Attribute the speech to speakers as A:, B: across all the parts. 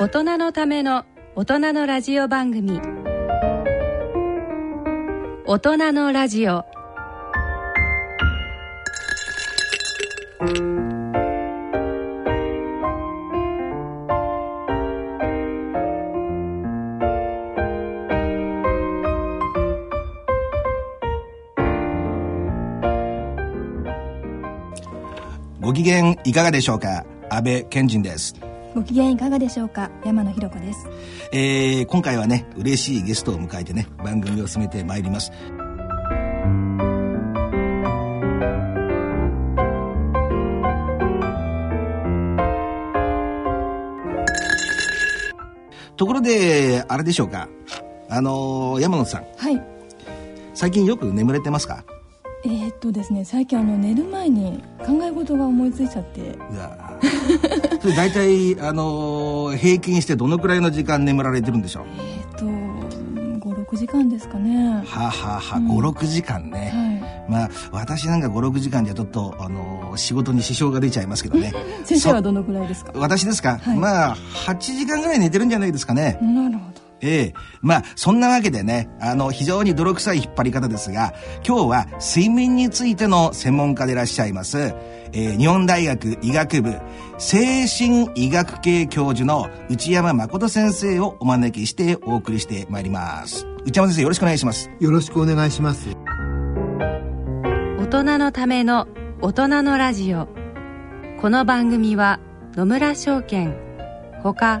A: 大人のための大人のラジオ番組。大人のラジオ。
B: ご機嫌いかがでしょうか？安倍賢人です。
C: ご機嫌いかがでしょうか？山野ひろ子です。
B: えー、今回はね嬉しいゲストを迎えてね番組を進めてまいります。ところであれでしょうか？あのー山野さん。
C: はい。
B: 最近よく眠れてますか？
C: えー、っとですね最近あの寝る前に考え事が思いついちゃって
B: ーそれ大体あのー平均してどのくらいの時間眠られてるんでしょう？
C: えー、っと56時間ですかね。
B: はあ、はあはあ
C: うん。
B: 56時間ね、まあ私なんか56時間じゃちょっと、あのー仕事に支障が出ちゃいますけどね。
C: 先生はどのくらいですか？
B: 私ですか、
C: はい。
B: まあ8時間ぐらい寝てるんじゃないですかね、
C: なるほど
B: ええ。まあそんなわけでねあの非常に泥臭い引っ張り方ですが今日は睡眠についての専門家でいらっしゃいます、えー日本大学医学部精神医学系教授の内山誠先生をお招きしてお送りしてまいります。内山先生よろしくお願いします。
D: よろしくお願いします。
A: 大人のための大人のラジオ。この番組は野村証券ほか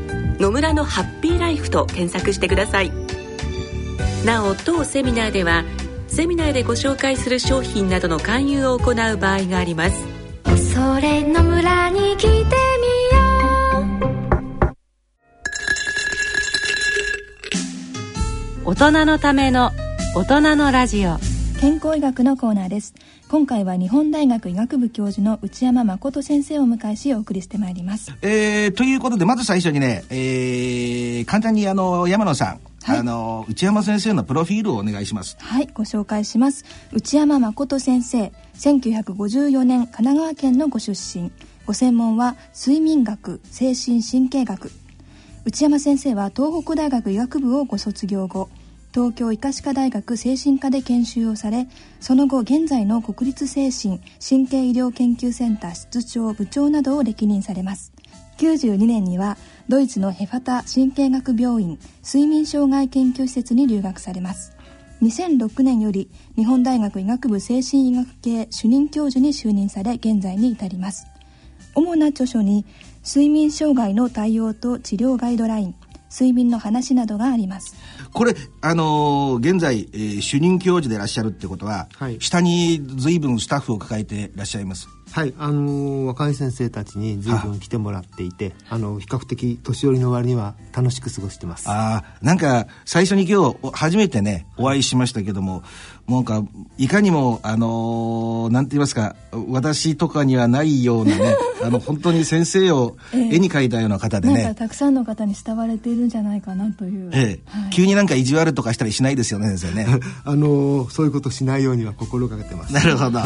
E: 野村のハッピーライフ」と検索してください。なお当セミナーではセミナーでご紹介する商品などの勧誘を行う場合があります。
F: それの村に来てみよ
A: 大人のための大人のラジオ。
C: 健康医学のコーナーです今回は日本大学医学部教授の内山誠先生をお迎えしお送りしてまいります。
B: えー、ということでまず最初にね、えー、簡単にあの山野さん、
C: はい。
B: あの内山先生のプロフィールをお願いします。
C: はいご紹介します。内山誠先生1954年神奈川県のご出身。ご専門は睡眠学精神神経学。内山先生は東北大学医学部をご卒業後東京医科歯科大学精神科で研修をされその後現在の国立精神神経医療研究センター室長部長などを歴任されます。92年にはドイツのヘファタ神経学病院睡眠障害研究施設に留学されます。2006年より日本大学医学部精神医学系主任教授に就任され現在に至ります。主な著書に睡眠障害の対応と治療ガイドライン睡眠の話などがあります。
B: これあのー現在、えー主任教授でいらっしゃるってことは、
D: はい。
B: 下に随分スタッフを抱えていらっしゃいます
D: はい、あのー若い先生たちに随分来てもらっていて、あの比較的年寄りの割には楽しく過ごしてます。
B: ああなんか最初に今日お初めてねお会いしましたけどもなんかいかにもあのーなんて言いますか私とかにはないようなね あの本当に先生を絵に描いたような方でね、
C: たくさんの方に慕われているんじゃないかなという、
B: ええ。
C: はい。
B: 急になんか意地悪とかしたりしないですよね先生ね。
D: あのーそういうことしないようには心がけてます。
B: なるほど。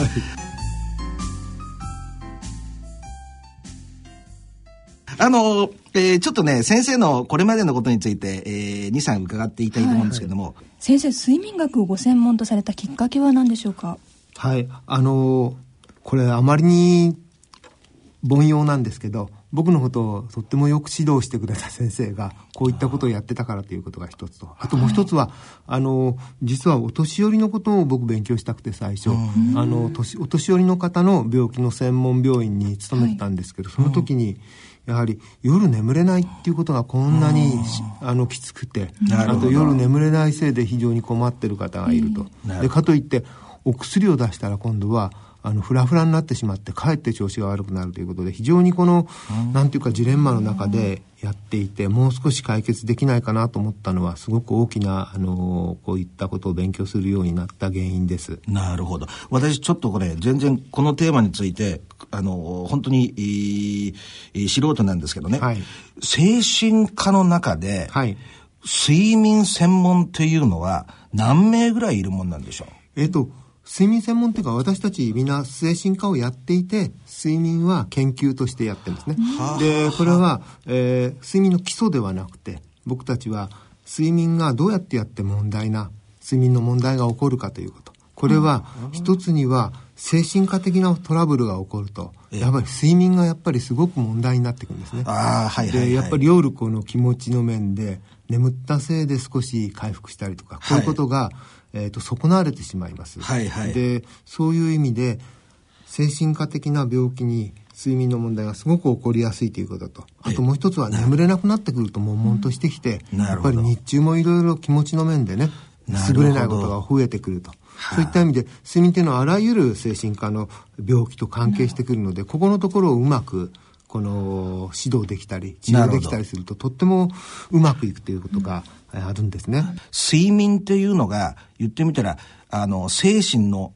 B: あの、えーちょっとね、先生のこれまでのことについて、えー、2、3伺っていたいと思うんですけども、
C: 先生睡眠学をご専門とされたきっかけは何でしょうか？
D: はい、あのーこれあまりに凡庸なんですけど、僕のことをとってもよく指導してくれた先生がこういったことをやってたからということが一つと。あともう一つは、あの実はお年寄りのことを僕勉強したくて最初、あの年お年寄りの方の病気の専門病院に勤めてたんですけど、その時にやはり夜眠れないっていうことがこんなにあのきつくてあと夜眠れないせいで非常に困ってる方がいると。でかといってお薬を出したら今度はあのフラフラになってしまってかえって調子が悪くなるということで非常にこのなんていうかジレンマの中でやっていてもう少し解決できないかなと思ったのはすごく大きなあのこういったことを勉強するようになった原因です。
B: なるほど。私ちょっとこれ全然このテーマについてあの本当に、えー、素人なんですけどね、はい、精神科の中で、はい、睡眠専門っていうのは何名ぐらいいるもんなんでしょう？
D: えっ、と睡眠専門っていうか私たちみんな精神科をやっていて睡眠は研究としてやってるんですね。でこれは、えー、睡眠の基礎ではなくて僕たちは睡眠がどうやってやって問題な睡眠の問題が起こるかということ。これは一つには精神科的なトラブルが起こるとやっぱり睡眠がやっぱりすごく問題になってくるんですね。
B: あはいはい
D: はい、でやっぱり夜この気持ちの面で眠ったせいで少し回復したりとかこういうことが、はいえーと、損なわれてしまいます。
B: はいはい、
D: でそういう意味で精神科的な病気に睡眠の問題がすごく起こりやすいということとあともう一つは眠れなくなってくると悶々としてきて、やっぱり日中もいろいろ気持ちの面でね優れないことが増えてくると。そういった意味で睡眠っていうのはあらゆる精神科の病気と関係してくるので、ここのところをうまくこの指導できたり治療できたりするととってもうまくいくということがあるんですね。
B: 睡眠っていうのが言ってみたらあの精神の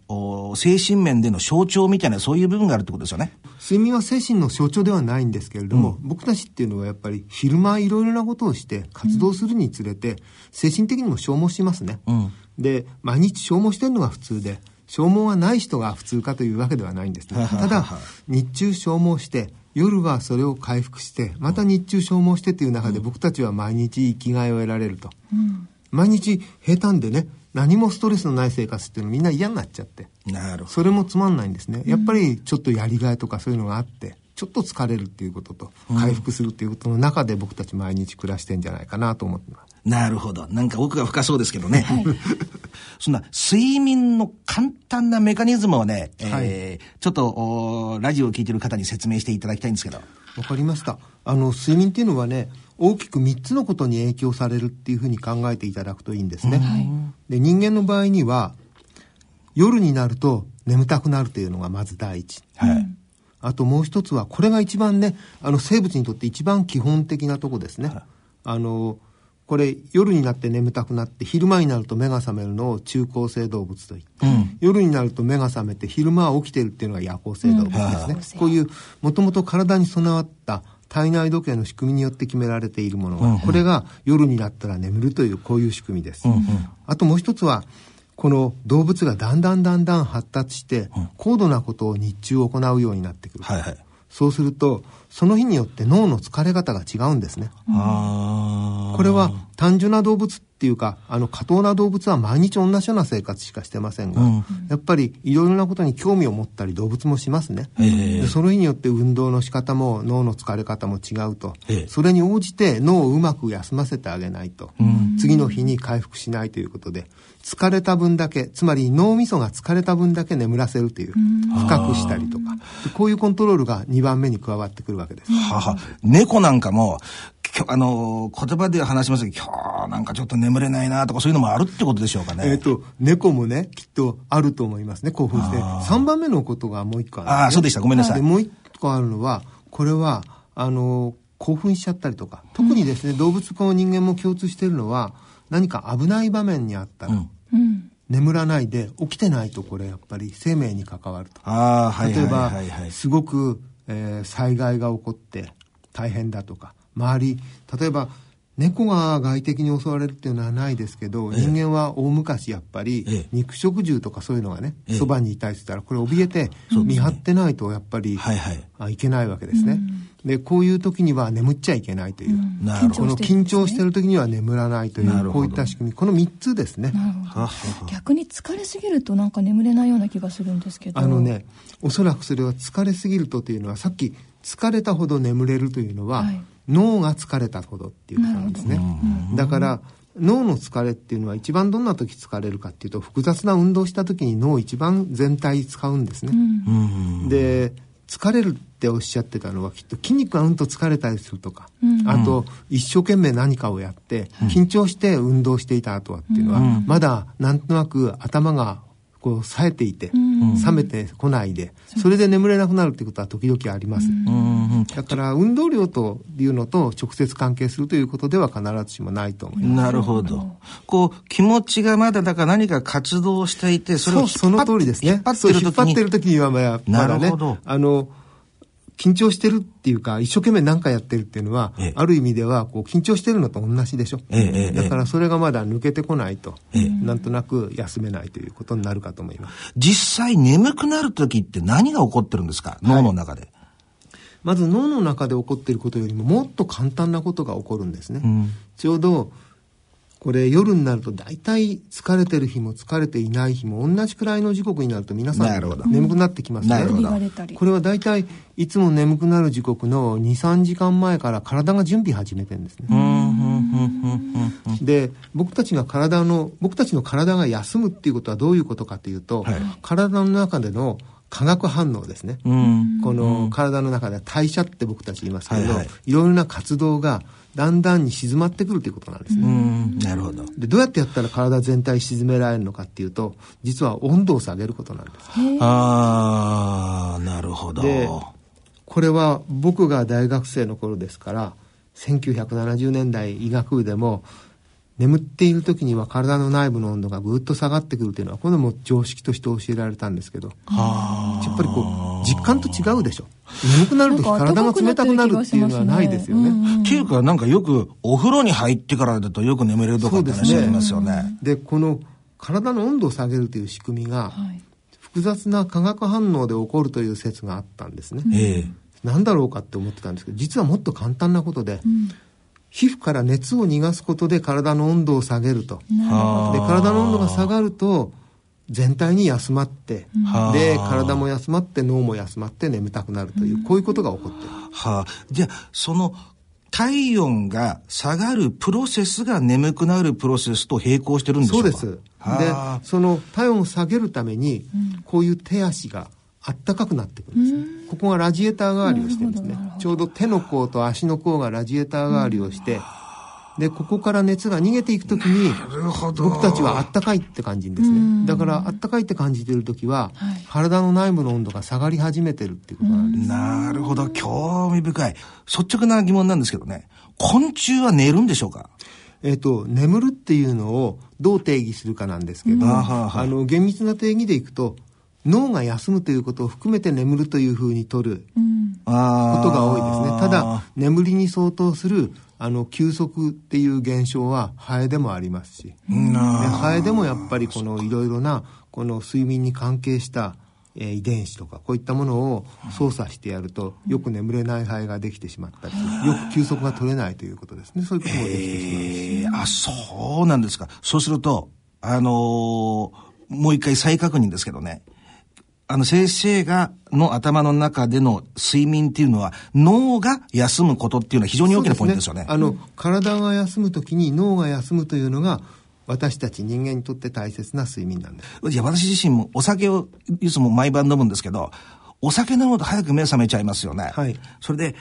B: 精神面での象徴みたいなそういう部分があるってことですよね。
D: 睡眠は精神の象徴ではないんですけれども、うん、僕たちっていうのはやっぱり昼間いろいろなことをして活動するにつれて、精神的にも消耗しますね。うん、で毎日消耗してるのが普通で消耗がない人が普通かというわけではないんですね。ただ日中消耗して夜はそれを回復してまた日中消耗してという中で僕たちは毎日生きがいを得られると、うん、毎日平坦でね何もストレスのない生活っていうのみんな嫌になっちゃって。
B: なる
D: それもつまんないんですね。やっぱりちょっとやりがいとかそういうのがあってちょっと疲れるっていうことと回復するっていうことの中で僕たち毎日暮らしてんじゃないかなと思ってます。
B: なるほど。なんか奥が深そうですけどね。はい、そんな睡眠の簡単なメカニズムをね、えー、はい、ちょっとラジオを聞いてる方に説明していただきたいんですけど。
D: わかりました。あの、睡眠っていうのはね、大きく3つのことに影響されるっていうふうに考えていただくといいんですね。はい、で人間の場合には夜になると眠たくなるというのがまず第一。はいあともう一つは、これが一番ね、あの生物にとって一番基本的なとこですね。あの、これ夜になって眠たくなって昼間になると目が覚めるのを中高性動物と言って、うん、夜になると目が覚めて昼間は起きてるっていうのが夜行性動物ですね、うん、こういうもともと体に備わった体内時計の仕組みによって決められているものが、うんうん、これが夜になったら眠るというこういう仕組みです、うんうん、あともう一つはこの動物がだんだんだんだん発達して、高度なことを日中行うようになってくる、はいはい、そうするとその日によって脳の疲れ方が違うんですね、これは単純な動物っていうかあの過当な動物は毎日同じような生活しかしてませんが、うん、やっぱりいろいろなことに興味を持ったり動物もしますね。でその日によって運動の仕方も脳の疲れ方も違うと。それに応じて脳をうまく休ませてあげないと、次の日に回復しないということで疲れた分だけつまり脳みそが疲れた分だけ眠らせるという深くしたりとか。こういうコントロールが2番目に加わってくるわけです。
B: はは。猫なんかもあの言葉では話しますけど今日なんかちょっと眠れないなとかそういうのもあるってことでしょうかね。
D: えっ、と猫もねきっとあると思いますね興奮して。3番目のことがもう一個ある、
B: ああそうでした。ごめんなさい。
D: もう一個あるのはこれはあの興奮しちゃったりとか。特にですね、うん、動物と人間も共通しているのは何か危ない場面にあったら、うん、眠らないで起きてないとこれやっぱり生命に関わると。
B: あはい。
D: 例えば、すごく、えー、災害が起こって大変だとか周り例えば猫が外敵に襲われるっていうのはないですけど、人間は大昔やっぱり、肉食獣とかそういうのがね、そばにいたりしたら、これ怯えて、見張ってないとやっぱり、はいはい、あいけないわけですね。で、こういう時には眠っちゃいけないという。なるほど。この緊張してる時には眠らないという、こういった仕組み。この3つですね。
C: 逆に疲れすぎるとなんか眠れないような気がするんですけど。
D: あのね、おそらくそれは疲れすぎるとというのは、さっき疲れたほど眠れるというのは、はい脳が疲れたほどっていうことなんですね。だから脳の疲れっていうのは一番どんな時疲れるかっていうと複雑な運動した時に脳一番全体使うんですね。で疲れるっておっしゃってたのはきっと筋肉がうんと疲れたりするとか、あと一生懸命何かをやって緊張して運動していた後はっていうのは、まだなんとなく頭がこう冴えていて、冷めてこないで、それで眠れなくなるっていうことは時々あります。だから運動量というのと直接関係するということでは必ずしもないと思います。
B: なるほど。こう気持ちがまだだから何か活動していて、それを
D: その通りですね。引っ張ってる時に。引っ張ってる時にはまだ、まだね、あの、緊張してるっていうか、一生懸命何かやってるっていうのは、ええ、ある意味では、こう、緊張してるのと同じでしょ。え、だからそれがまだ抜けてこないと、なんとなく休めないということになるかと思います。
B: 実際眠くなる時って何が起こってるんですか？脳の中で。はい、
D: まず脳の中で起こっていることよりももっと簡単なことが起こるんですね。うん、ちょうどこれ夜になると大体疲れてる日も疲れていない日も同じくらいの時刻になると皆さん眠くなってきますね。これは大体いつも眠くなる時刻の2、3時間前から体が準備始めてるんですね。で、僕たちが体の、僕たちの体が休むっていうことはどういうことかというと、はい、体の中での化学反応ですね。この体の中で代謝って僕たち言いますけど、はいはい、いろいろな活動がだんだんに静まってくるということなんですね。
B: なるほど。
D: で、どうやってやったら体全体沈められるのかっていうと、実は温度を下げることなんです。
B: ああ、なるほど。で、
D: これは僕が大学生の頃ですから、1970年代医学部でも、眠っている時には体の内部の温度がぐっと下がってくるというのはこれも常識として教えられたんですけどやっぱりこう実感と違うでしょ眠くなると体が冷たくなるっていうのはないですよね。
B: っていうかなんかよくお風呂に入ってからだとよく眠れるとかって話ありますよね。
D: で、ね、この体の温度を下げるという仕組みが、複雑な化学反応で起こるという説があったんですね。ええ、何だろうかって思ってたんですけど実はもっと簡単なことで、うん皮膚から熱を逃がすことで体の温度を下げると。で、体の温度が下がると、全体に休まって、で、体も休まって脳も休まって眠たくなるという、こういうことが起こってる。
B: はあ、じゃあ、その、体温が下がるプロセスが眠くなるプロセスと並行してるんでしょうか？
D: そうです。で、その体温を下げるために、こういう手足があったかくなってくるんですここがラジエーター代わりをしてるんですね。ちょうど手の甲と足の甲がラジエーター代わりをして、でここから熱が逃げていく時に僕たちはあったかいって感じですね。だからあったかいって感じてる時は、はい、体の内部の温度が下がり始めてるっていうことなんです。
B: なるほど。興味深い。率直な疑問なんですけどね。昆虫は寝るんでしょうか？
D: えっ、ー、と眠るっていうのをどう定義するかなんですけど、あの厳密な定義でいくと脳が休むということを含めて眠るというふうに取ることが多いですね。ただ、眠りに相当するあの休息っていう現象はハエでもありますし、ハエでもやっぱりこのいろいろなこの睡眠に関係したえー、遺伝子とかこういったものを操作してやるとよく眠れない肺ができてしまったりよく休息が取れないということですね。そういうこともできてしまう、えー、あ
B: そうなんですか。そうするとあのー、もう一回再確認ですけどねあの、先生が、の頭の中での睡眠っていうのは、脳が休むことっていうのは非常に大きなポイントですよね。ね
D: あの、体が休むときに脳が休むというのが、私たち人間にとって大切な睡眠なんです。
B: いや、私自身もお酒をいつも毎晩飲むんですけど、お酒飲むと早く目覚めちゃいますよね。はい。それで、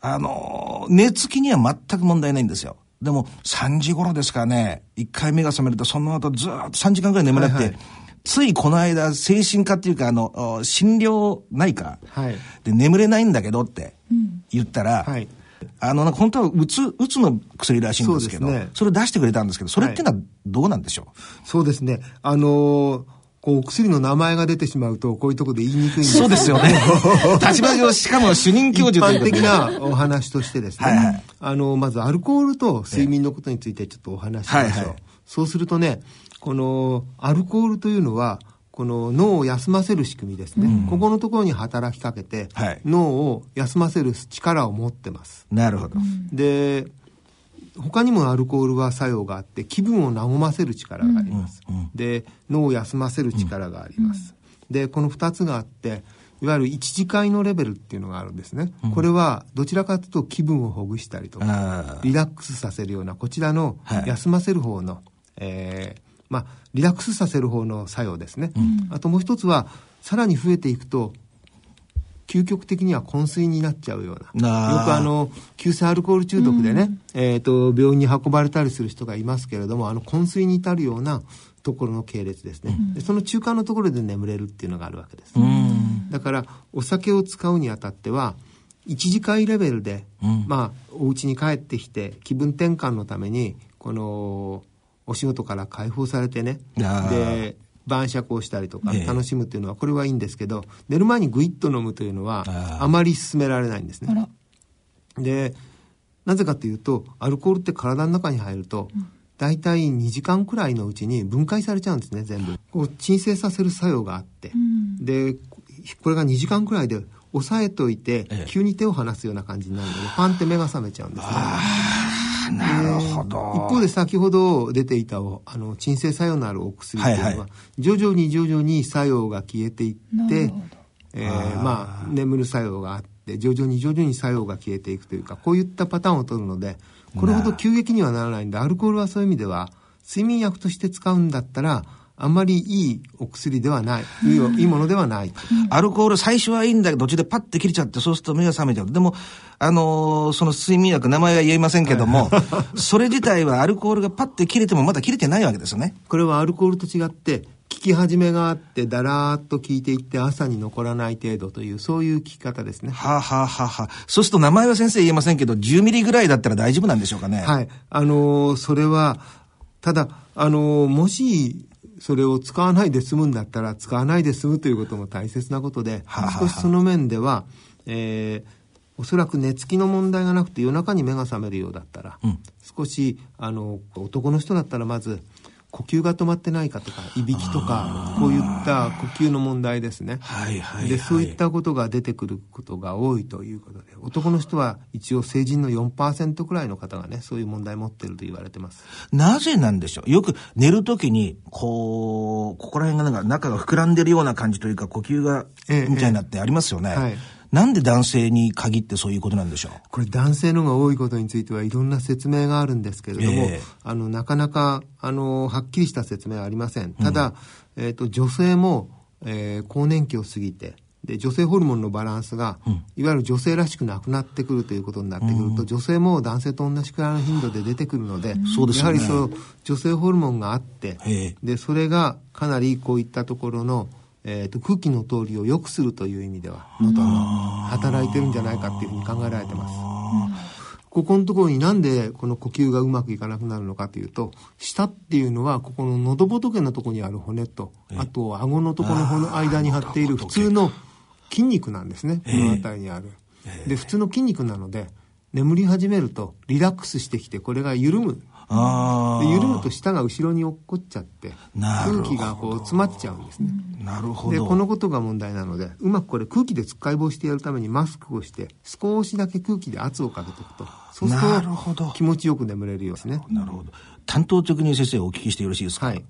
B: あの、寝つきには全く問題ないんですよ。でも、3時頃ですかね、1回目が覚めると、その後ずっと3時間ぐらい眠れて、はいはいついこの間、精神科っていうか、あの、診療内科で眠れないんだけどって言ったら、はい、あの、本当はうつ、うつの薬らしいんですけど、そ、ね,、れを出してくれたんですけど、それっていうのはどうなんでしょ
D: う、はい、そうですね。あのこう、お薬の名前が出てしまうと、こういうところで言いにくいんです。
B: そうですよね。立場上、しかも主任教授という
D: 一般的なお話としてですね、
B: はいはい。
D: あの、まずアルコールと睡眠のことについてちょっとお話ししましょう。
B: はいはい。
D: そうするとね、このアルコールというのは、この脳を休ませる仕組みですね。ここのところに働きかけて、
B: はい
D: 脳を休ませる力を持ってます。
B: なるほど。
D: で、他にもアルコールは作用があって、気分を和ませる力があります。で、脳を休ませる力があります。で、この2つがあって、いわゆる一次会のレベルっていうのがあるんですね。これはどちらかというと気分をほぐしたりとか、
B: あ
D: リラックスさせるような、こちらの
B: はい
D: 休ませる方の、えーまあ、リラックスさせる方の作用ですね。あともう一つは、さらに増えていくと、究極的には昏睡になっちゃうような。よくあの、急性アルコール中毒でね、えっ、と、病院に運ばれたりする人がいますけれども、あの、昏睡に至るようなところの系列ですね。でその中間のところで眠れるっていうのがあるわけです。だから、お酒を使うにあたっては、一次会レベルで、まあ、お家に帰ってきて、気分転換のために、この、お仕事から解放されてね、で、晩酌をしたりとか
B: ええ。
D: 楽しむっていうのはこれはいいんですけど、寝る前にグイッと飲むというのは
B: あ
D: まり勧められないんですね。でなぜかというとアルコールって体の中に入ると、大体2時間くらいのうちに分解されちゃうんですね全部。こう鎮静させる作用があって、でこれが2時間くらいで抑えといて、
B: ええ。
D: 急に手を離すような感じになるのでパンって目が覚めちゃうんですね
B: なるほ
D: 一
B: ど。
D: 方で先ほど出ていたおあの鎮静作用のあるお薬っていうのは、
B: はいはい。
D: 徐々に徐々に作用が消えていってえーまあ眠る作用があって徐々に徐々に作用が消えていくというかこういったパターンを取るのでこれほど。急激にはならないんでアルコールはそういう意味では睡眠薬として使うんだったらあんまりいいお薬ではないいいおいいものではないと。
B: アルコール最初はいいんだけど、途中でパッて切れちゃって、そうすると目が覚めちゃう。でも、あのーその睡眠薬、名前は言えませんけども、それ自体はアルコールがパッて切れてもまだ切れてないわけですよね。
D: これはアルコールと違って効き始めがあってだらーっと効いていって朝に残らない程度というそういう効き方ですね。
B: はあ、はあはあはあ、そうすると名前は先生言えませんけど、10ミリぐらいだったら大丈夫なんでしょうかね。
D: はい。あのーそれは、ただ、あのーもし、それを使わないで済むんだったら、使わないで済むということも大切なことで、少しその面では、えーおそらく寝つきの問題がなくて夜中に目が覚めるようだったら、
B: うん。
D: 少し、あの、男の人だったらまず、呼吸が止まってないかとか、いびきとか、こういった呼吸の問題ですね。
B: はいはいはい
D: で、そういったことが出てくることが多いということで、男の人は一応成人の4%くらいの方がね、そういう問題持ってると言われてます。
B: なぜなんでしょう？よく寝るときに、こう、ここら辺がなんか中が膨らんでるような感じというか、呼吸が、
D: ええ
B: みたいになってありますよね。
D: はい
B: なんで男性に限ってそういうことなんでしょう？
D: これ男性のが多いことについてはいろんな説明があるんですけれども、
B: ええ。
D: あの、なかなか、あの、はっきりした説明はありません。ただ、えっ、と、女性も、えー更年期を過ぎて、で、女性ホルモンのバランスが、いわゆる女性らしくなくなってくるということになってくると、女性も男性と同じくらいの頻度で出てくるので、
B: そうですよね。
D: やはりそう、女性ホルモンがあって
B: ええ、
D: で、それがかなりこういったところの、えー、と空気の通りを良くするという意味では喉の働いてるんじゃないかっていうふうに考えられてます。ここのところになんでこの呼吸がうまくいかなくなるのかというと、舌っていうのはここの喉仏のところにある骨と、あと顎のところの骨の間に張っている普通の筋肉なんですね、この辺りにある。で、普通の筋肉なので、眠り始めるとリラックスしてきてこれが緩む。
B: あ
D: で緩むと舌が後ろに落っこっちゃって、空気がこう詰まっちゃうんですね。
B: あ、なるほ
D: で、
B: ど。
D: このことが問題なので、うまくこれ空気でつっかい棒してやるためにマスクをして、少しだけ空気で圧をかけておくと。そうす
B: な
D: ると気持ちよく眠れるようですね。
B: なるほど。担当的に先生お聞きしてよろしいですか？
D: はい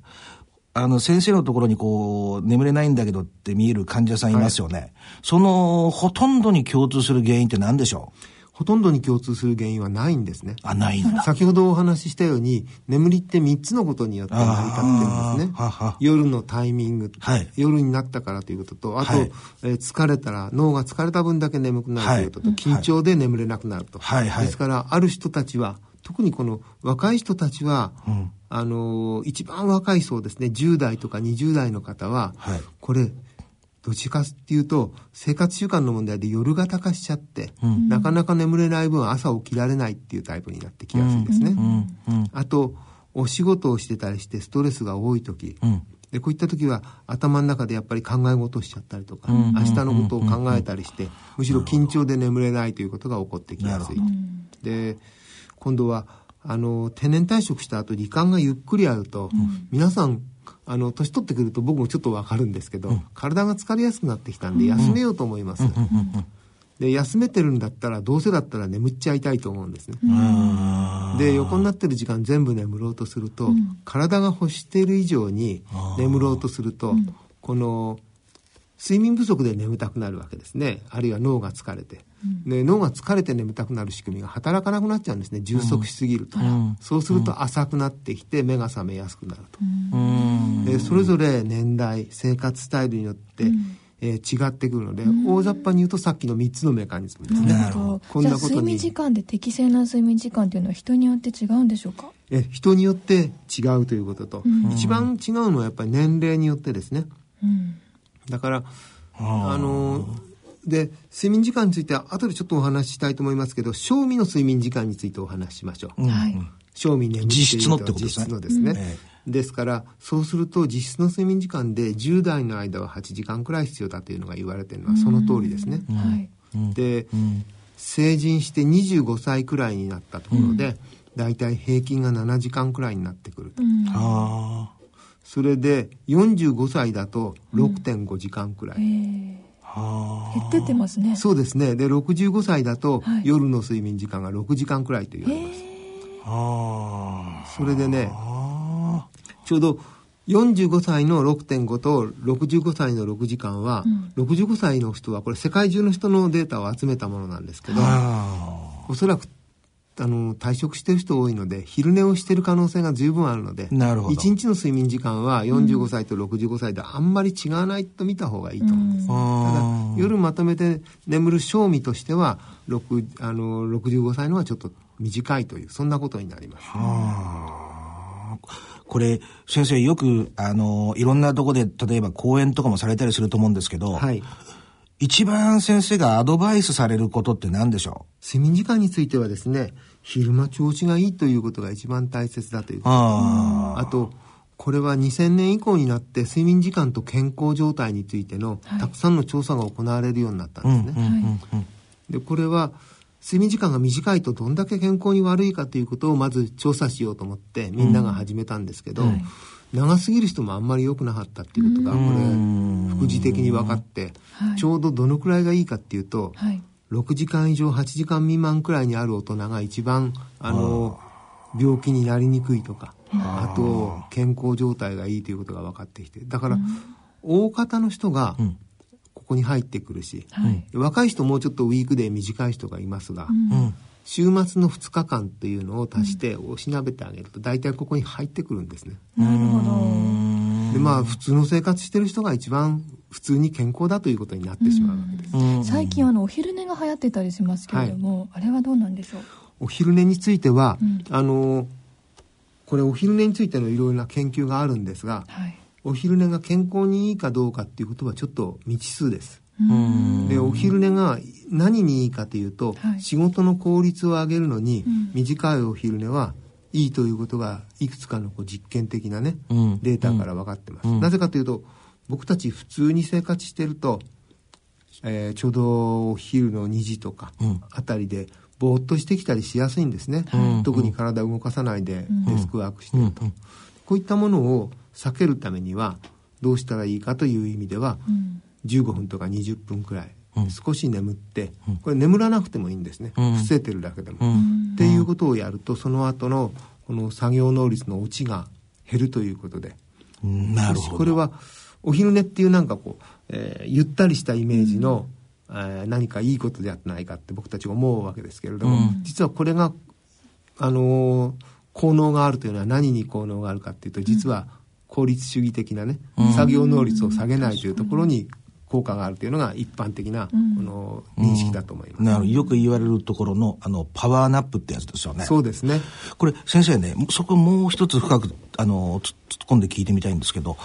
B: あの、先生のところにこう、眠れないんだけどって見える患者さんいますよね。その、ほとんどに共通する原因って何でしょう？
D: ほとんどに共通する原因はないんですね。
B: あ、ないんだ。
D: 先ほどお話ししたように、眠りって3つのことによって成り立ってるんですね。
B: はは。
D: 夜のタイミング、
B: はい。
D: 夜になったからということと、あと、
B: はい。
D: えー疲れたら、脳が疲れた分だけ眠くなるということと、
B: はい。
D: 緊張で眠れなくなると。
B: はい。はい。
D: ですから、ある人たちは、特にこの若い人たちは、あのー一番若い層ですね、10代とか20代の方は、
B: はい。
D: これ、どっちかっていうと、生活習慣の問題で夜型化しちゃって、なかなか眠れない分朝起きられないっていうタイプになってきやすいですね。あと、お仕事をしてたりしてストレスが多い時、
B: うん。
D: でこういった時は頭の中でやっぱり考え事をしちゃったりとか、明日のことを考えたりして、むしろ緊張で眠れないということが起こってきやすいと。で今度はあの定年退職した後時間がゆっくりあると、皆さんあの年取ってくると僕もちょっとわかるんですけど、体が疲れやすくなってきたんで休めようと思います。で休めてるんだったらどうせだったら眠っちゃいたいと思うんですね。で横になってる時間全部眠ろうとすると、体が欲している以上に眠ろうとすると、この睡眠不足で眠たくなるわけですね。あるいは脳が疲れて、で脳が疲れて眠たくなる仕組みが働かなくなっちゃうんですね。充足しすぎると、そうすると浅くなってきて目が覚めやすくなると、でそれぞれ年代生活スタイルによって、えー違ってくるので、大雑把に言うとさっきの3つのメカニズムですね。
C: なるほど。
D: こん
C: じゃあ
D: なことに。
C: 睡眠時間で適正な睡眠時間っていうのは人によって違うんでしょうか？
D: え人によって違うということと、
C: ん。
D: 一番違うのはやっぱり年齢によってですね。
C: うん
D: だから、あので睡眠時間については後でちょっとお話ししたいと思いますけど正味の睡眠時間についてお話ししましょう。
C: はい。
D: 正味眠
B: 実質のってことですね。
D: 実質のですね、
B: え
D: ですからそうすると実質の睡眠時間で10代の間は8時間くらい必要だというのが言われているのはその通りですね。
C: はい。
D: で、成人して25歳くらいになったところで、だいたい平均が7時間くらいになってくると、
C: うん。
B: あ
D: それで45歳だと6.5時間くらい、
C: え。ー
B: あ。
C: 減ってってますね。
D: そうですね。で65歳だと
C: はい。
D: 夜の睡眠時間が6時間くらいと言われます、
B: あ。
D: それでね
B: あ。
D: ちょうど45歳の6.5と65歳の6時間は、65歳の人はこれ世界中の人のデータを集めたものなんですけど、
B: あ。
D: おそらくあの退職してる人多いので昼寝をしてる可能性が十分あるので
B: なるほど。
D: 1日の睡眠時間は45歳と65歳であんまり違わないと見た方がいいと思うんです、ただ
B: あ
D: 夜まとめて眠る賞味としては6あの65歳のはちょっと短いというそんなことになります、
B: これ先生よくあのいろんなとこで例えば講演とかもされたりすると思うんですけど、
D: はい
B: 一番先生がアドバイスされることって何でしょ
D: 睡眠時間についてはですね昼間調子がいいということが一番大切だという
B: う
D: こと。
B: あ
D: あ。とこれは2000年以降になって睡眠時間と健康状態についてのたくさんの調査が行われるようになったんですね。でこれは睡眠時間が短いとどんだけ健康に悪いかということをまず調査しようと思ってみんなが始めたんですけど、長すぎる人もあんまり良くなかったっていうことがこれ副次的に分かって
C: はい。
D: ちょうどどのくらいがいいかっていうと
C: はい。
D: 6時間以上8時間未満くらいにある大人が一番あの病気になりにくいとかあと健康状態がいいということが分かってきてだから大方の人がここに入ってくるし、
C: はい。
D: 若い人もうちょっとウィークデー短い人がいますが、
B: うん
D: 週末の2日間っていうのを足しておしなべてあげると大体ここに入ってくるんですね。
C: なるほど。
D: でまあ普通の生活してる人が一番普通に健康だということになってしまうわけです。
C: 最近あのお昼寝が流行ってたりしますけれども、あれはどうなんでしょう？
D: お昼寝については、
C: うん。
D: あのこれお昼寝についてのいろいろな研究があるんですが
C: はい。
D: お昼寝が健康にいいかどうかっていうことはちょっと未知数です。
B: うん。
D: でお昼寝が何にいいかというと、
C: はい。
D: 仕事の効率を上げるのに、
C: うん。
D: 短いお昼寝はいいということがいくつかのこう実験的なね、
B: うん。
D: データから分かってます、
B: うん。
D: なぜかというと僕たち普通に生活してると、えーちょうどお昼の2時とか
B: うん。
D: あたりでぼーっとしてきたりしやすいんですね、
B: うん。
D: 特に体を動かさないでデスクワークしてると、
B: うん。
D: こういったものを避けるためにはどうしたらいいかという意味では、
C: うん
D: 15分とか20分くらい、
B: うん。
D: 少し眠って、これ眠らなくてもいいんですね、
B: うん。
D: 伏せてるだけでも、
B: うん。
D: っていうことをやるとその後のこの作業能率の落ちが減るということで。
B: なるほど。
D: これはお昼寝っていうなんかこう、えーゆったりしたイメージの、えー何かいいことではないかって僕たち思うわけですけれども、
B: うん。
D: 実はこれがあのー効能があるというのは何に効能があるかっていうと実は効率主義的なね、作業能率を下げないというところに効果があるというのが一般的なこの認識だと思います。
B: なるほどよく言われるところのあのパワーナップってやつですよね
D: そうですね。
B: これ先生ねそこもう一つ深くあのつ突っ込んで聞いてみたいんですけど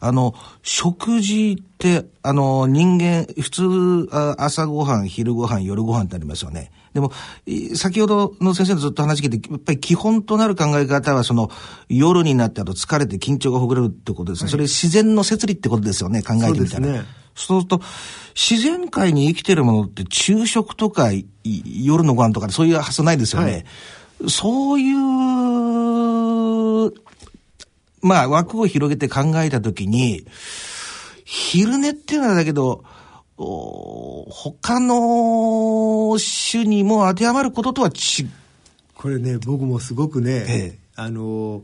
B: あの、食事って、あの、人間、普通、あ朝ごはん、昼ごはん、夜ごはんってありますよね。でも、い先ほどの先生のずっと話聞いて、やっぱり基本となる考え方は、その、夜になってあと疲れて緊張がほぐれるってことですね。それ自然の摂理ってことですよね、考えてみたら。
D: そうですね
B: そうすると、自然界に生きてるものって昼食とかい夜のご飯とかそういう発想ないですよね。そういう、まあ枠を広げて考えたときに、昼寝っていうのはだけど、お他の種にも当てはまることとは違
D: これね僕もすごくね、
B: ええ
D: あの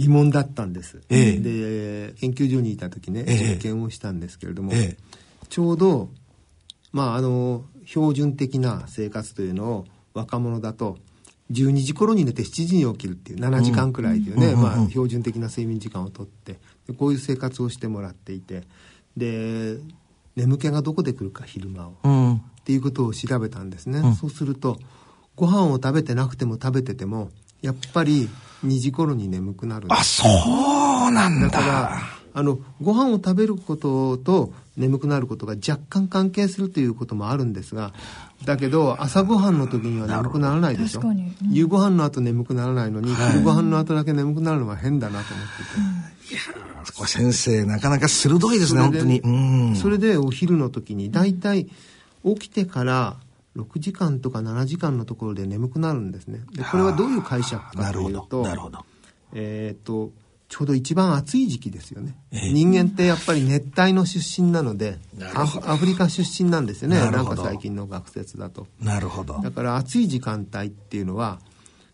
D: 疑問だったんです、
B: ええ。
D: で研究所にいた時ね、
B: ええ。
D: 実験をしたんですけれども、
B: ええ。
D: ちょうどまああの標準的な生活というのを若者だと12時頃に寝て7時に起きるっていう7時間くらいというね、まあ、標準的な睡眠時間をとってでこういう生活をしてもらっていてで眠気がどこで来るか昼間を、
B: うん。
D: っていうことを調べたんですね、そうするとご飯を食べてなくても食べててもやっぱり2時頃に眠くなるんで
B: あ、
D: す
B: そうなんだ。
D: だからあのご飯を食べることと眠くなることが若干関係するということもあるんですがだけど朝ごはんの時には眠くならないでしょ。
C: うん。
D: 夕ご飯の後眠くならないのに、昼ご飯の後だけ眠くなるのは変だなと思ってて、
B: これ先生、なかなか鋭いですね、本当に。うん。
D: それでお昼の時に大体起きてから6時間とか7時間のところで眠くなるんですね。でこれはどういう解釈か。というと。えー、とちょうど一番暑い時期ですよね、
B: ええ。
D: 人間ってやっぱり熱帯の出身なのでアフアフリカ出身なんですよね。
B: な
D: んか最近の学説だと。
B: なるほど。
D: だから暑い時間帯っていうのは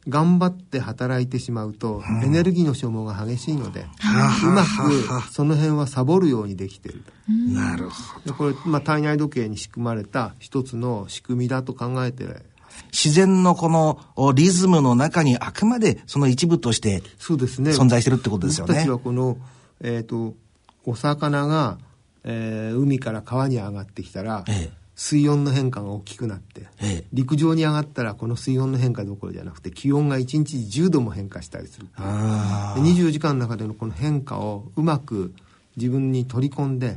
D: 頑張って働いてしまうとエネルギーの消耗が激しいので、うまくその辺はサボるようにできてる。と
B: なるほど。
D: でこれ、まあ、体内時計に仕組まれた一つの仕組みだと考えて
B: 自然のこのおリズムの中にあくまでその一部として存在してるってことですよね。
D: 僕たちはこの、えー、とお魚が、えー海から川に上がってきたら、
B: ええ
D: 水温の変化が大きくなって、
B: ええ
D: 陸上に上がったらこの水温の変化どころじゃなくて気温が1日10度も変化したりする
B: あ
D: で24時間の中でのこの変化をうまく自分に取り込んで、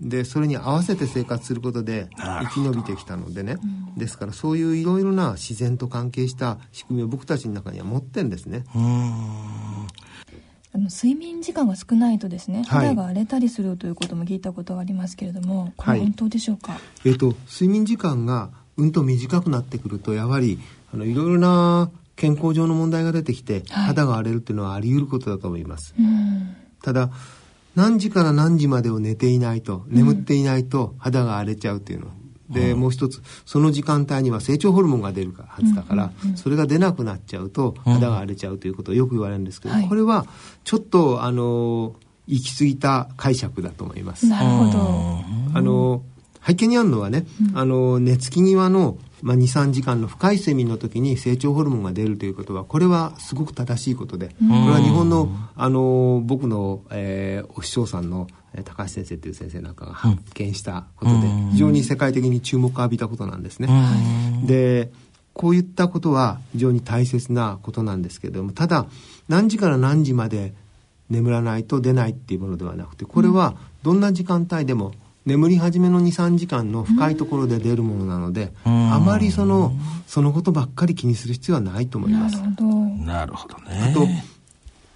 D: でそれに合わせて生活することで生き延びてきたのでね、ですからそういういろいろな自然と関係した仕組みを僕たちの中には持ってるんですね。
B: あ。うん。
C: あの睡眠時間が少ないとですね
D: はい。
C: 肌が荒れたりするということも聞いたことがありますけれどもこれ
D: はい
C: 本当でしょうか、
D: えっと睡眠時間がうんと短くなってくるとやはりあのいろいろな健康上の問題が出てきて、
C: はい。
D: 肌が荒れるっていうのはあり得ることだと思います。
C: うん。
D: ただ何時から何時までを寝ていないと眠っていないと肌が荒れちゃうっていうの、でもう一つその時間帯には成長ホルモンが出るはずだから、それが出なくなっちゃうと肌が荒れちゃうということをよく言われるんですけど、
C: はい。
D: これはちょっとあの行き過ぎた解釈だと思います。
C: なるほど。
D: あの背景にあるのはね、あの寝つき際の、まあ、23時間の深い睡眠の時に成長ホルモンが出るということはこれはすごく正しいことで、これは日本のあの僕の、えーお師匠さんのえー高橋先生という先生なんかが発見したことで、非常に世界的に注目を浴びたことなんですね。でこういったことは非常に大切なことなんですけれどもただ何時から何時まで眠らないと出ないっていうものではなくてこれはどんな時間帯でも眠り始めの23時間の深いところで出るものなので、あまりそのそのことばっかり気にする必要はないと思います
C: なる。ほど
B: なるほどね。
D: あと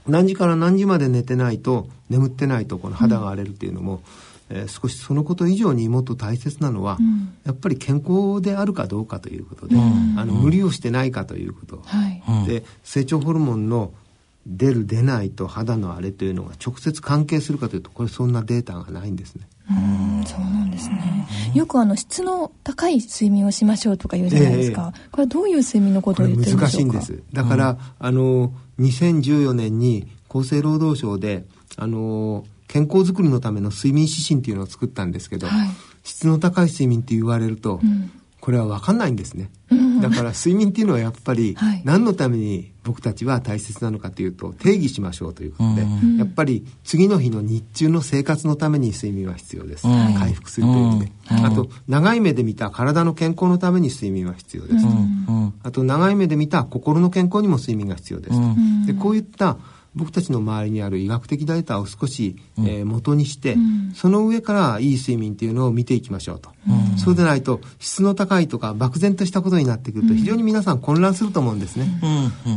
D: 何時から何時まで寝てないと眠ってないとこの肌が荒れるっていうのも、えー少しそのこと以上にもっと大切なのは、
C: ん。
D: やっぱり健康であるかどうかということで、
C: ん。
D: あの無理をしてないかということ、
C: はい、
D: で成長ホルモンの出る出ないと肌の荒れというのが直接関係するかというとこれそんなデータがないんですね。
C: うん。そうなんですね。よくあの質の高い睡眠をしましょうとか言うじゃないですか、これはどういう睡眠のこ
D: ことれ
C: を言ってるん。で
D: 難
C: しょうんか
D: しいです。だから、あの、2014年に厚生労働省で、あの、健康づくりのための睡眠指針っていうのを作ったんですけど、
C: はい。
D: 質の高い睡眠って言われると、
C: ん
D: これは分かんないんですね。
C: うん
D: だから睡眠っていうのはやっぱり
C: はい
D: 何のために僕たちは大切なのかというと定義しましょうということで、やっぱり次の日の日中の生活のために睡眠は必要です。回復するという意味で。あと長い目で見た体の健康のために睡眠は必要です。あと長い目で見た心の健康にも睡眠が必要ですと。でこういった僕たちの周りにある医学的データを少し、えー元にして、その上からいい睡眠っていうのを見ていきましょうと、そうでないと質の高いとか漠然としたことになってくると非常に皆さん混乱すると思うんですね、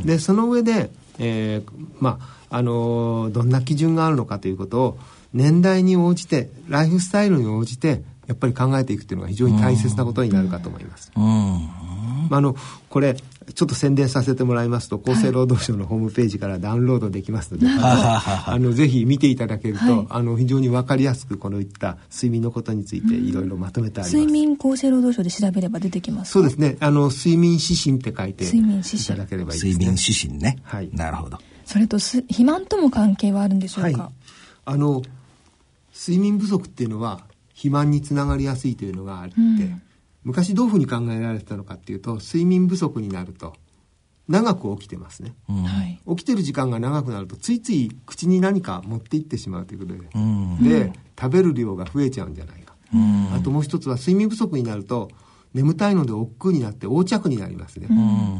D: でその上で、えーまああのーどんな基準があるのかということを年代に応じてライフスタイルに応じてやっぱり考えていくというのが非常に大切なことになるかと思います。まあ、あのこれちょっと宣伝させてもらいますと厚生労働省のホームページからダウンロードできますので、あのぜひ見ていただけると、あの非常に分かりやすくこのいった睡眠のことについていろいろまとめてあります。
C: 睡眠厚生労働省で調べれば出てきますか？
D: そうですね。あの睡眠指針って書いて
C: 睡眠指針。
D: いただければいいですね。
B: 睡眠指針ね。
D: はい。
B: なるほど。
C: それとす肥満とも関係はあるんでしょうか、
D: はい、あの睡眠不足っていうのは肥満につながりやすいというのがあって、昔どういうふうに考えられてたのかっていうと睡眠不足になると長く起きてますね、
C: はい。
D: 起きてる時間が長くなるとついつい口に何か持っていってしまうということで、
B: うん。
D: で食べる量が増えちゃうんじゃないか、あともう一つは睡眠不足になると眠たいので億劫になって横着になりますね、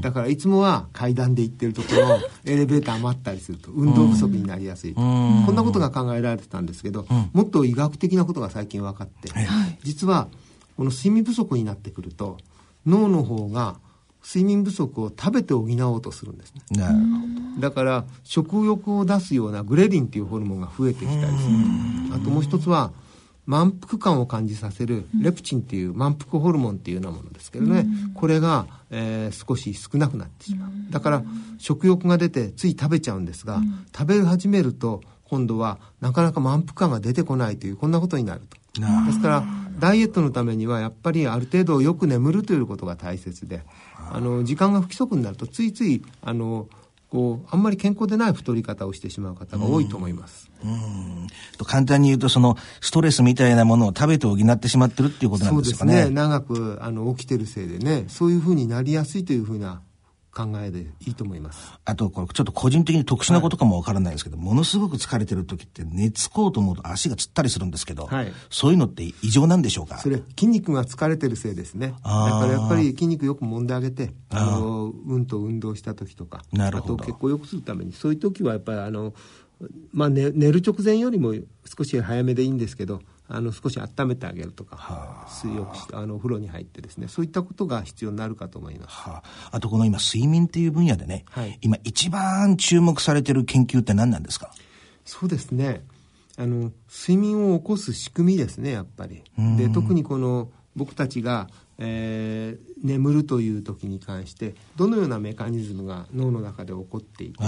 D: だからいつもは階段で行ってるところを エレベーター待ったりすると運動不足になりやすいと、こんなことが考えられてたんですけど、もっと医学的なことが最近分かって、実はこの睡眠不足になってくると脳の方が睡眠不足を食べて補おうとするんですね。
B: なるほど。
D: だから食欲を出すようなグレリンっていうホルモンが増えてきたりする。あともう一つは満腹感を感じさせるレプチンっていう満腹ホルモンっていうようなものですけどね、これが、えー少し少なくなってしまう。だから食欲が出てつい食べちゃうんですが、食べ始めると今度はなかなか満腹感が出てこないというこんなことになると。
B: な
D: ですからダイエットのためにはやっぱりある程度よく眠るということが大切であの時間が不規則になるとついついあのこうあんまり健康でない太り方をしてしまう方が多いと思います。
B: と簡単に言うと、その、ストレスみたいなものを食べて補ってしまってるっていうことな
D: そう
B: んでかね。
D: ですね。長くあの起きてるせいでね。そういうふうになりやすいというふうな考えでいいと思います。
B: あと、これちょっと個人的に特殊なことかもわからないんですけど、ものすごく疲れてる時って寝つこうと思うと足がつったりするんですけど、
D: はい。
B: そういうのって異常なんでしょうか？
D: それ筋肉が疲れてるせいですね。だからやっぱり筋肉よく揉んであげてあのうんと運動した時とか。
B: なるほど。
D: あと血行を良くするために。そういう時はやっぱりあの、まあ、寝寝る直前よりも少し早めでいいんですけどあの少し温めてあげるとか水浴してあのお風呂に入ってですねそういったことが必要になるかと思います。
B: はあ、あとこの今睡眠っていう分野でね、
D: はい。
B: 今一番注目されてる研究って何なんですか？
D: そうですね。あの睡眠を起こす仕組みですねやっぱり。で特にこの僕たちが、えー眠るという時に関してどのようなメカニズムが脳の中で起こっていてで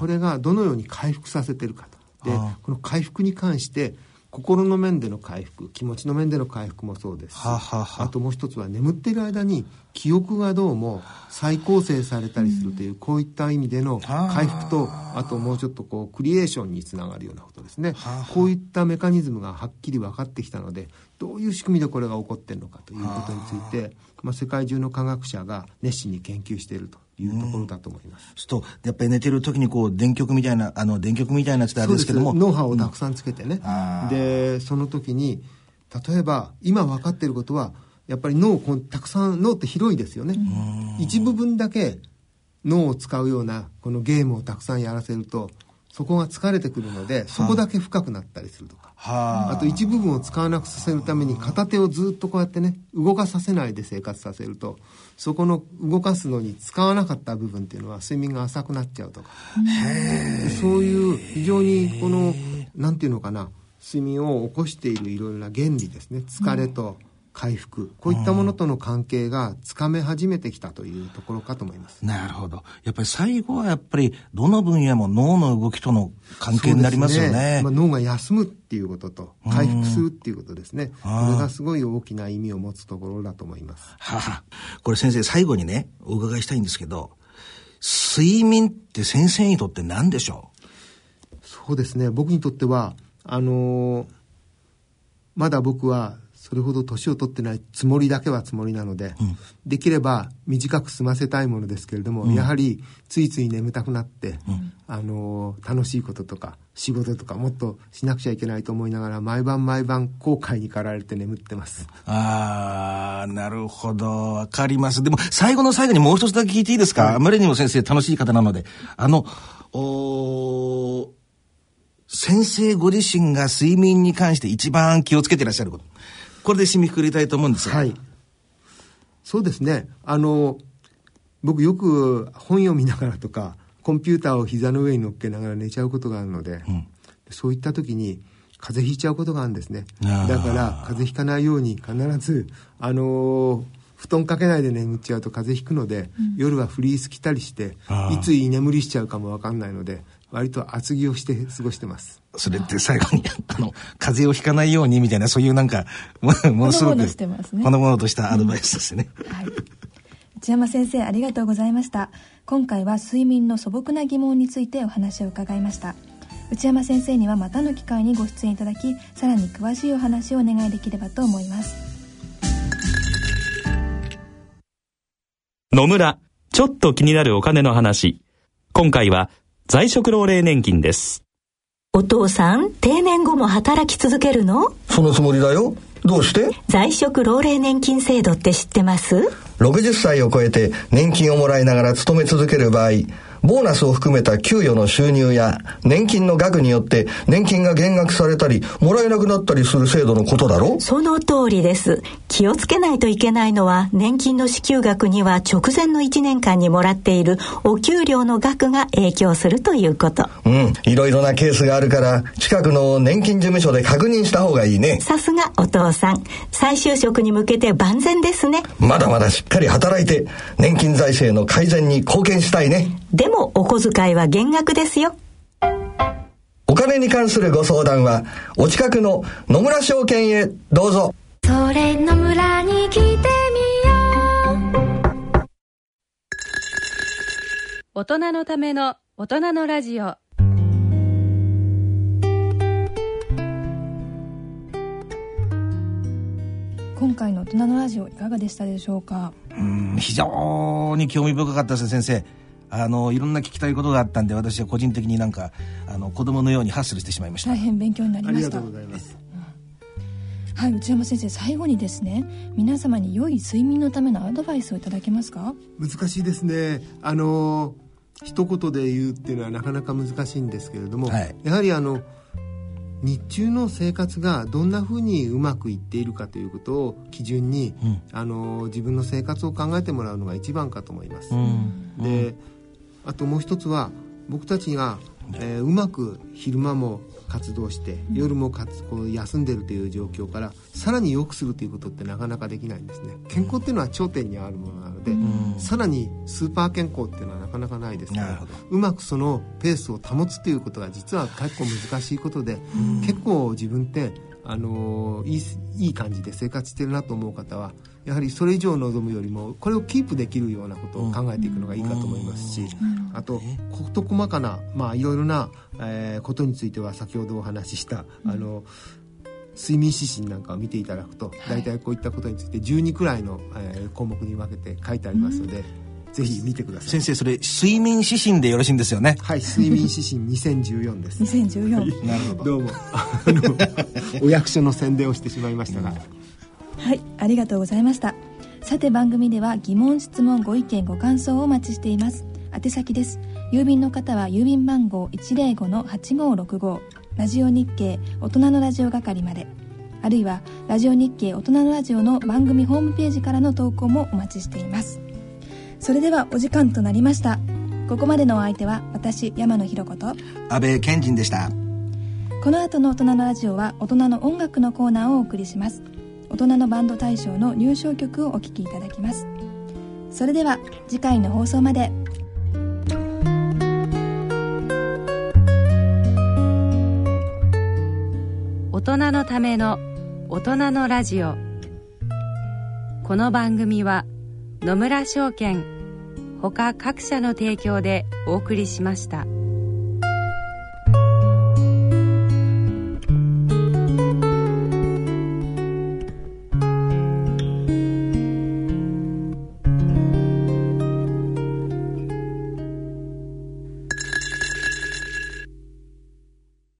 D: これがどのように回復させてるかと。でこの回復に関して心の面での回復気持ちの面での回復もそうです。し
B: はあはあはあ。
D: あともう一つは眠っている間に記憶がどうも再構成されたりするという、こういった意味での回復とあともうちょっとこうクリエーションにつながるようなことですね、こういったメカニズムがはっきり分かってきたのでどういう仕組みでこれが起こってるのかということについてまあ、世界中の科学者が熱心に研究しているというところだと思います。
B: そうするとやっぱり寝てる時にこう電極みたいなあの電極みたいなやつであれですけども。
D: ノウハウをたくさんつけてね、でその時に例えば今分かっていることはやっぱり脳をこうたくさん脳って広いですよね。一部分だけ脳を使うようなこのゲームをたくさんやらせるとそこが疲れてくるのでそこだけ深くなったりするとか。
B: はあ
D: あと一部分を使わなくさせるために片手をずっとこうやってね動かさせないで生活させるとそこの動かすのに使わなかった部分っていうのは睡眠が浅くなっちゃうとか。でそういう非常にこのなんていうのかな睡眠を起こしているいろいろな原理ですね。疲れと回復。こういったものとの関係がつかめ始めてきたというところかと思います。
B: なるほど。やっぱり最後はやっぱりどの分野も脳の動きとの関係になりますよ
D: そうで
B: ね。
D: まあ、脳が休むっていうことと回復するっていうことですね、これがすごい大きな意味を持つところだと思います。
B: はあ、これ先生最後にねお伺いしたいんですけど睡眠って先生にとって何でしょ
D: そうですね。僕にとってはあのーまだ僕はそれほど年を取ってないつもりだけはつもりなので、できれば短く済ませたいものですけれども、やはりついつい眠たくなって、あのー楽しいこととか仕事とかもっとしなくちゃいけないと思いながら毎晩毎晩後悔に駆られて眠ってます。
B: うああなるほど。わかります。でも最後の最後にもう一つだけ聞いていいですか、あまりにも先生楽しい方なので。あのお先生ご自身が睡眠に関して一番気をつけていらっしゃること。これで締めくくりたいと思うんですが。
D: はい。そうですね。あの、僕よく本読みながらとか、コンピューターを膝の上に乗っけながら寝ちゃうことがあるので、うん、そういった時に風邪ひいちゃうことがあるんですね。だから風邪ひかないように必ず、あのー、布団かけないで眠っちゃうと風邪ひくので、うん、夜はフリース着たりして、いつ居眠りしちゃうかもわかんないので、割と厚着をして過ごしてます。
B: それって最後に、あの、風邪をひかないようにみたいな、そういうなんか、ものすごく、ほのぼのとしたアドバイスですね。うん、はい。
C: 内山先生、ありがとうございました。今回は睡眠の素朴な疑問についてお話を伺いました。内山先生にはまたの機会にご出演いただき、さらに詳しいお話をお願いできればと思います。
G: 野村、ちょっと気になるお金の話。今回は、在職老齢年金です。
H: お父さん、定年後も働き続けるの？
I: そのつもりだよ。どうして？
H: 在職老齢年金制度って知ってます
I: ？60歳を超えて年金をもらいながら勤め続ける場合、ボーナスを含めた給与の収入や年金の額によって年金が減額されたりもらえなくなったりする制度のことだろ
H: その通りです。気をつけないといけないのは年金の支給額には直前の1年間にもらっているお給料の額が影響するということ。
I: うん。いろいろなケースがあるから近くの年金事務所で確認した方がいいね。
H: さすがお父さん。再就職に向けて万全ですね。
I: まだまだしっかり働いて年金財政の改善に貢献したいね。
H: でもお小遣いは減額ですよ。
I: お金に関するご相談は、お近くの野村証券へどうぞ。
F: それ野村に来てみよう。
A: 大人のための大人のラジオ。
C: 今回の大人のラジオいかがでしたでしょうか？
B: うん非常に興味深かったです先生あのいろんな聞きたいことがあったんで私は個人的になんかあの子供のようにハッスルしてしまいました。
C: 大変勉強になりました。
D: ありがとうございます、
C: うん、はい内山先生最後にですね皆様に良い睡眠のためのアドバイスをいただけますか？
D: 難しいですね。あの一言で言うっていうのはなかなか難しいんですけれども、はい、やはりあの日中の生活がどんなふうにうまくいっているかということを基準に、うん、あの自分の生活を考えてもらうのが一番かと思います。うん、で、あともう一つは僕たちが、えー、うまく昼間も活動して夜もかつこう休んでるという状況からさらに良くするということってなかなかできないんですね。健康っていうのは頂点にあるものなので、さらにスーパー健康っていうのはなかなかないですからうまくそのペースを保つということが実は結構難しいことで結構自分ってあのいいいい感じで生活してるなと思う方はやはりそれ以上望むよりもこれをキープできるようなことを考えていくのがいいかと思いますし、あと事細かなまあいろいろな、えー、ことについては先ほどお話しした、あの睡眠指針なんかを見ていただくと、大体こういったことについて12くらいの、えー、項目に分けて書いてありますので。ぜひ見てください。
B: 先生それ睡眠指針でよろしいんですよね？
D: はい睡眠指針2014です。
C: 2014、
B: なるほど。
D: どうも。お役所の宣伝をしてしまいましたが、
C: はいありがとうございました。さて番組では疑問質問ご意見ご感想をお待ちしています。宛先です。郵便の方は郵便番号105-8565ラジオ日経大人のラジオ係まで。あるいはラジオ日経大人のラジオの番組ホームページからの投稿もお待ちしています。それではお時間となりました。ここまでのお相手は私山野ひろ子と。
B: 安倍賢人でした。
C: この後の大人のラジオは大人の音楽のコーナーをお送りします大人のバンド大賞の入賞曲をお聴きいただきます。それでは次回の放送まで。
A: 大人のための大人のラジオ。この番組は野村証券ほか各社の提供でお送りしました。